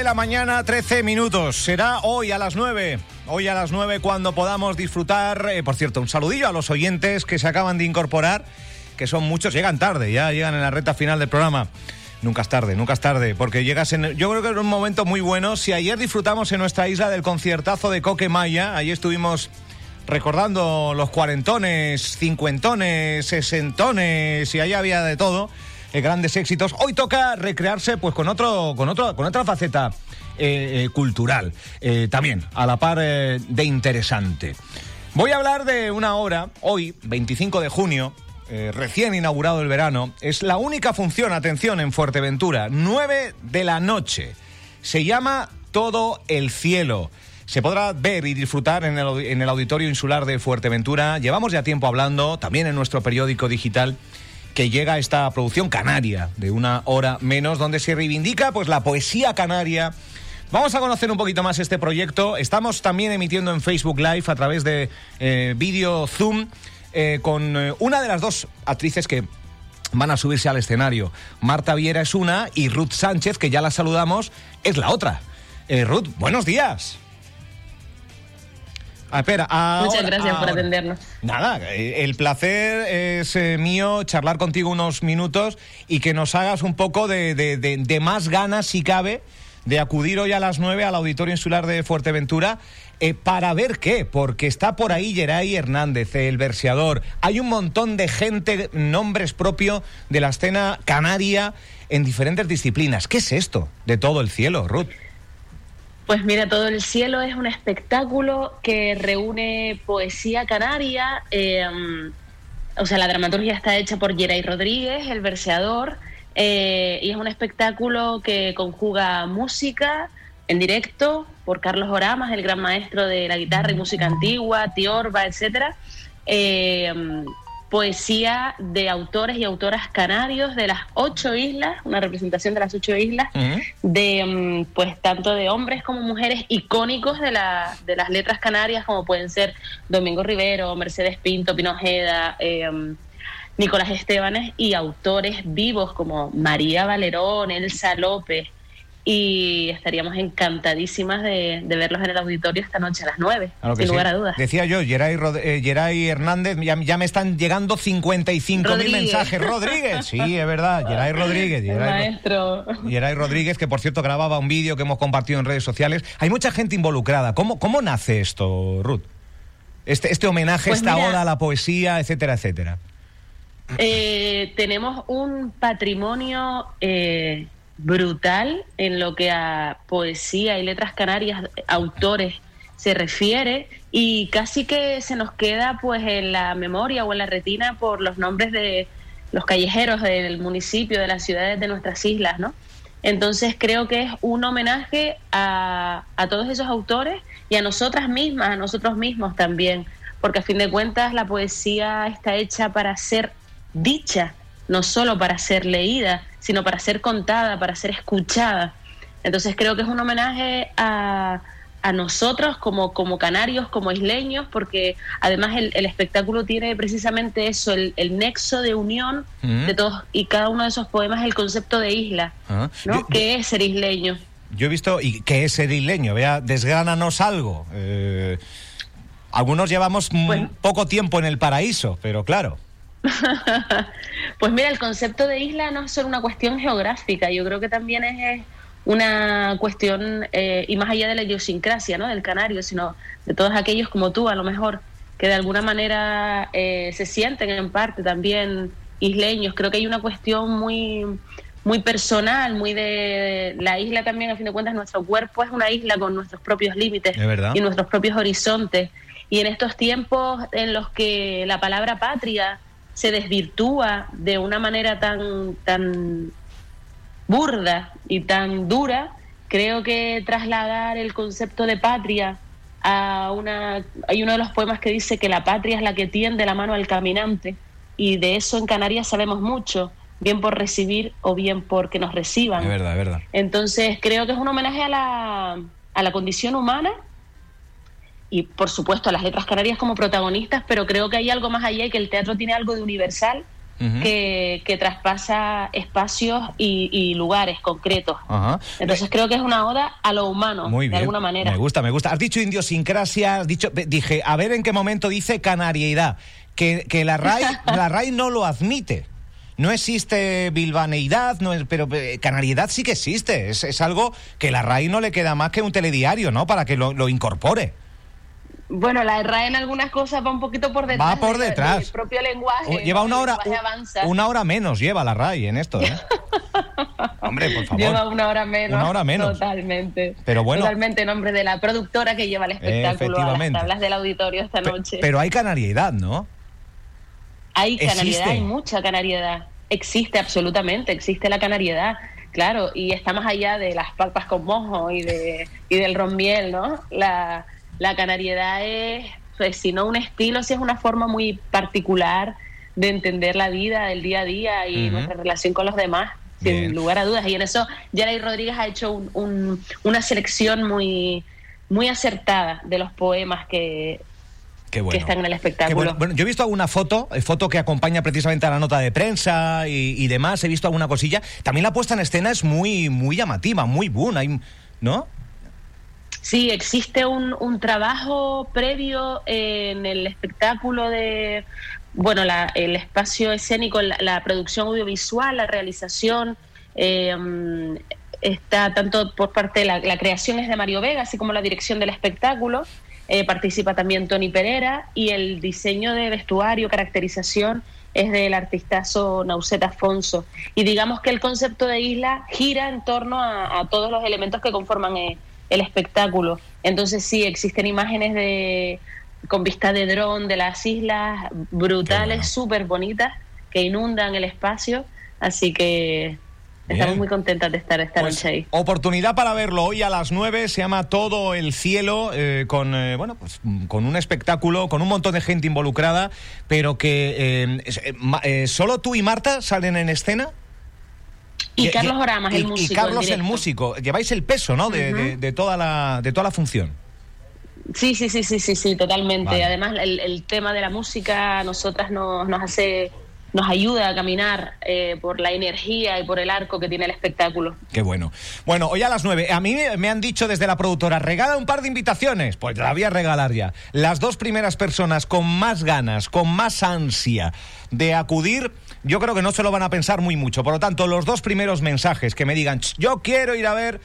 de la mañana, 13 minutos. Será hoy a las 9. Hoy a las 9 cuando podamos disfrutar. Eh, por cierto, un saludillo a los oyentes que se acaban de incorporar, que son muchos, llegan tarde, ya llegan en la recta final del programa. Nunca es tarde, nunca es tarde, porque llegas en. Yo creo que es un momento muy bueno. Si ayer disfrutamos en nuestra isla del conciertazo de Coque Maya, ahí estuvimos recordando los cuarentones, cincuentones, sesentones, y ahí había de todo. Eh, grandes éxitos. Hoy toca recrearse pues con otro, con otro, con otra faceta eh, eh, cultural, también a la par de interesante. Voy a hablar de una hora, hoy, 25 de junio, recién inaugurado el verano, es la única función, atención, en Fuerteventura, 9 de la noche. Se llama Todo el Cielo. Se podrá ver y disfrutar en el, en el Auditorio Insular de Fuerteventura. Llevamos ya tiempo hablando, también en nuestro periódico digital que llega esta producción canaria de una hora menos, donde se reivindica pues la poesía canaria. Vamos a conocer un poquito más este proyecto. Estamos también emitiendo en Facebook Live a través de eh, vídeo Zoom eh, con eh, una de las dos actrices que van a subirse al escenario. Marta Viera es una y Ruth Sánchez, que ya la saludamos, es la otra. Ruth, buenos días. Ah, espera, Muchas gracias por atendernos. Nada, el placer es eh, mío charlar contigo unos minutos y que nos hagas un poco de, más ganas, si cabe, de acudir hoy a las 9 al Auditorio Insular de Fuerteventura eh, para ver qué, porque está por ahí Geray Hernández, el verseador. Hay un montón de gente, nombres propios de la escena canaria en diferentes disciplinas. ¿Qué es esto de todo el cielo, Ruth? Pues mira, Todo el Cielo es un espectáculo que reúne poesía canaria. Eh, o sea, la dramaturgia está hecha por Geray Rodríguez, el verseador, eh, y es un espectáculo que conjuga música en directo por Carlos Oramas, el gran maestro de la guitarra y música antigua, Tiorba, etcétera. Eh, poesía de autores y autoras canarios de las ocho islas, una representación de las ocho islas, de mm, pues tanto de hombres como mujeres icónicos de, la, de las letras canarias, como pueden ser Domingo Rivero, Mercedes Pinto, Pinojeda, eh, mm, Nicolás Estebanes, y autores vivos como María Valerón, Elsa López, y estaríamos encantadísimas de, verlos en el auditorio esta noche a las 9, sin lugar a dudas. Decía yo, Geray, eh, Hernández, ya, me están llegando 55 mil mensajes. Rodríguez, sí, es verdad, Geray Rodríguez. Geray, maestro. Geray Rodríguez, que por cierto grababa un vídeo que hemos compartido en redes sociales. Hay mucha gente involucrada. ¿Cómo, cómo nace esto, Ruth? Este, este homenaje, pues esta oda a la poesía, etcétera, etcétera. Eh, tenemos un patrimonio... Eh, brutal en lo que a poesía y letras canarias, autores se refiere y casi que se nos queda pues en la memoria o en la retina por los nombres de los callejeros del municipio, de las ciudades de nuestras islas, ¿no? Entonces creo que es un homenaje a, a todos esos autores y a nosotras mismas, a nosotros mismos también, porque a fin de cuentas la poesía está hecha para ser dicha, no solo para ser leída, sino para ser contada, para ser escuchada. Entonces creo que es un homenaje a, a nosotros como, como canarios, como isleños, porque además el, espectáculo tiene precisamente eso, el, nexo de unión mm. de todos y cada uno de esos poemas, el concepto de isla, ah. ¿no? ¿Qué es ser isleño? Yo he visto, ¿y qué es ser isleño? Vea, desgránanos algo. Eh, algunos llevamos poco tiempo en el paraíso, pero claro. pues mira, el concepto de isla no es solo una cuestión geográfica, yo creo que también es una cuestión, eh, y más allá de la idiosincrasia ¿no? del canario, sino de todos aquellos como tú, a lo mejor, que de alguna manera eh, se sienten en parte también isleños. Creo que hay una cuestión muy muy personal, muy de la isla también, a fin de cuentas, nuestro cuerpo es una isla con nuestros propios límites y nuestros propios horizontes. Y en estos tiempos en los que la palabra patria se desvirtúa de una manera tan, tan burda y tan dura, creo que trasladar el concepto de patria a una... Hay uno de los poemas que dice que la patria es la que tiende la mano al caminante y de eso en Canarias sabemos mucho, bien por recibir o bien porque nos reciban. Es verdad, es verdad. Entonces creo que es un homenaje a la, a la condición humana y por supuesto a las letras canarias como protagonistas, pero creo que hay algo más allá y que el teatro tiene algo de universal que, que, traspasa espacios y, lugares concretos. Entonces creo que es una oda a lo humano, de alguna manera. Me gusta, me gusta. Has dicho idiosincrasia, has dicho, dije, a ver en qué momento dice canariedad, que, que la RAI, la RAI no lo admite. No existe bilbaneidad, no es, pero eh, canariedad sí que existe. Es, es, algo que la RAI no le queda más que un telediario, ¿no? Para que lo, lo incorpore. Bueno, la RAE en algunas cosas va un poquito por detrás. Va por detrás. El propio lenguaje. Lleva una hora, una hora menos lleva la RAI en esto, ¿eh? Hombre, por favor. Lleva una hora menos. Una hora menos. Totalmente. Pero bueno. Totalmente en nombre de la productora que lleva el espectáculo a las tablas del auditorio esta noche. Pero hay canariedad, ¿no? Hay canariedad, hay mucha canariedad. Existe absolutamente, existe la canariedad. Claro, y está más allá de las palpas con mojo y, de, y del rombiel, ¿no? La, la canariedad es, pues, si no un estilo, sí es una forma muy particular de entender la vida, el día a día y nuestra relación con los demás, sin lugar a dudas. Y en eso Yaray Rodríguez ha hecho una selección muy, muy acertada de los poemas que, están en el espectáculo. Bueno. yo he visto alguna foto, eh, foto que acompaña precisamente a la nota de prensa y, demás, he visto alguna cosilla. También la puesta en escena es muy, muy llamativa, muy buena, ¿no? Sí, existe un, un trabajo previo en el espectáculo de, bueno, el espacio escénico, la, producción audiovisual, la realización. Em, está tanto por parte de la, creación es de Mario Vega, así como la dirección del espectáculo. Eh, participa también Tony Pereira y el diseño de vestuario, caracterización es del artistazo Nauset Afonso. Y digamos que el concepto de isla gira en torno a, todos los elementos que conforman eh, el espectáculo. Entonces sí, existen imágenes de con vista de dron de las islas brutales, súper bonitas, que inundan el espacio. Así que Estamos muy contentas de estar esta pues, noche ahí. Oportunidad para verlo hoy a las 9, se llama Todo el Cielo, eh, con, eh, bueno, pues, con un espectáculo, con un montón de gente involucrada, pero que eh, solo tú y Marta salen en escena. Y, Carlos Oramas, el músico. Y Carlos, el músico. Lleváis el peso, ¿no? De, toda, la, de toda la función. Sí, sí, sí, sí, sí, sí, totalmente. Además, el, tema de la música a nosotras nos, nos hace nos ayuda a caminar eh, por la energía y por el arco que tiene el espectáculo. Qué bueno. Bueno, hoy a las nueve. A mí me han dicho desde la productora, regala un par de invitaciones. Pues la voy a regalar ya. Las dos primeras personas con más ganas, con más ansia de acudir yo creo que no se lo van a pensar muy mucho. Por lo tanto, los dos primeros mensajes que me digan, yo quiero ir a ver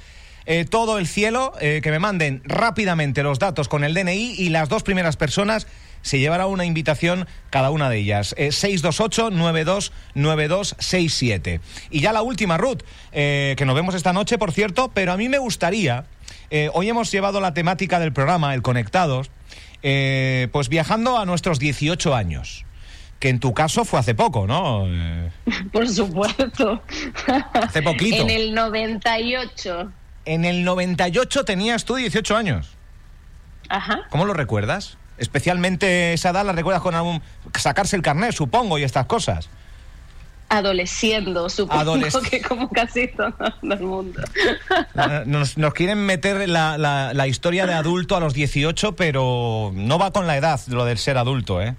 eh, todo el cielo, eh, que me manden rápidamente los datos con el DNI y las dos primeras personas se llevará una invitación cada una de ellas. 628-929267. Eh, y ya la última, Ruth, que nos vemos esta noche, por cierto, pero a mí me gustaría, hoy hemos llevado la temática del programa, el Conectados, pues viajando a nuestros 18 años que en tu caso fue hace poco, ¿no? Por supuesto. Hace poquito. En el 98. En el 98 tenías tú 18 años. Ajá. ¿Cómo lo recuerdas? Especialmente esa edad la recuerdas con algún sacarse el carnet, supongo, y estas cosas. Adoleciendo, supongo que como casi todo el mundo. Nos, quieren meter la, la, la historia de adulto a los 18, pero no va con la edad lo del ser adulto, ¿eh?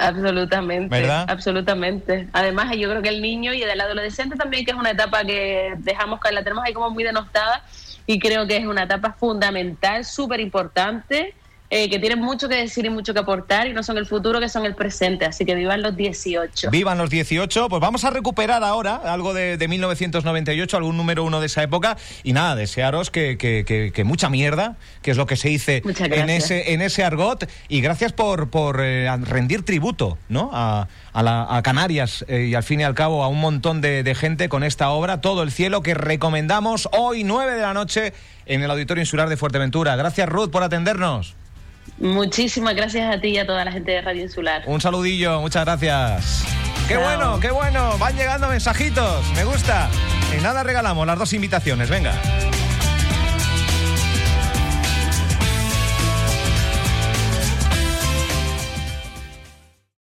Absolutamente, absolutamente. Además, yo creo que el niño y el adolescente también, que es una etapa que dejamos que la tenemos ahí como muy denostada y creo que es una etapa fundamental, súper importante eh, que tienen mucho que decir y mucho que aportar y no son el futuro, que son el presente. Así que vivan los 18. Vivan los 18. Pues vamos a recuperar ahora algo de, 1998, algún número uno de esa época. Y nada, desearos que, que, mucha mierda, que es lo que se dice en ese, en ese argot. Y gracias por, por eh, rendir tributo ¿no? a, a, Canarias eh, y al fin y al cabo a un montón de, de gente con esta obra, Todo el Cielo, que recomendamos hoy, 9 de la noche, en el Auditorio Insular de Fuerteventura. Gracias, Ruth, por atendernos. Muchísimas gracias a ti y a toda la gente de Radio Insular. Un saludillo, muchas gracias. Qué bueno, qué bueno. Van llegando mensajitos. Me gusta. En nada regalamos las dos invitaciones. Venga.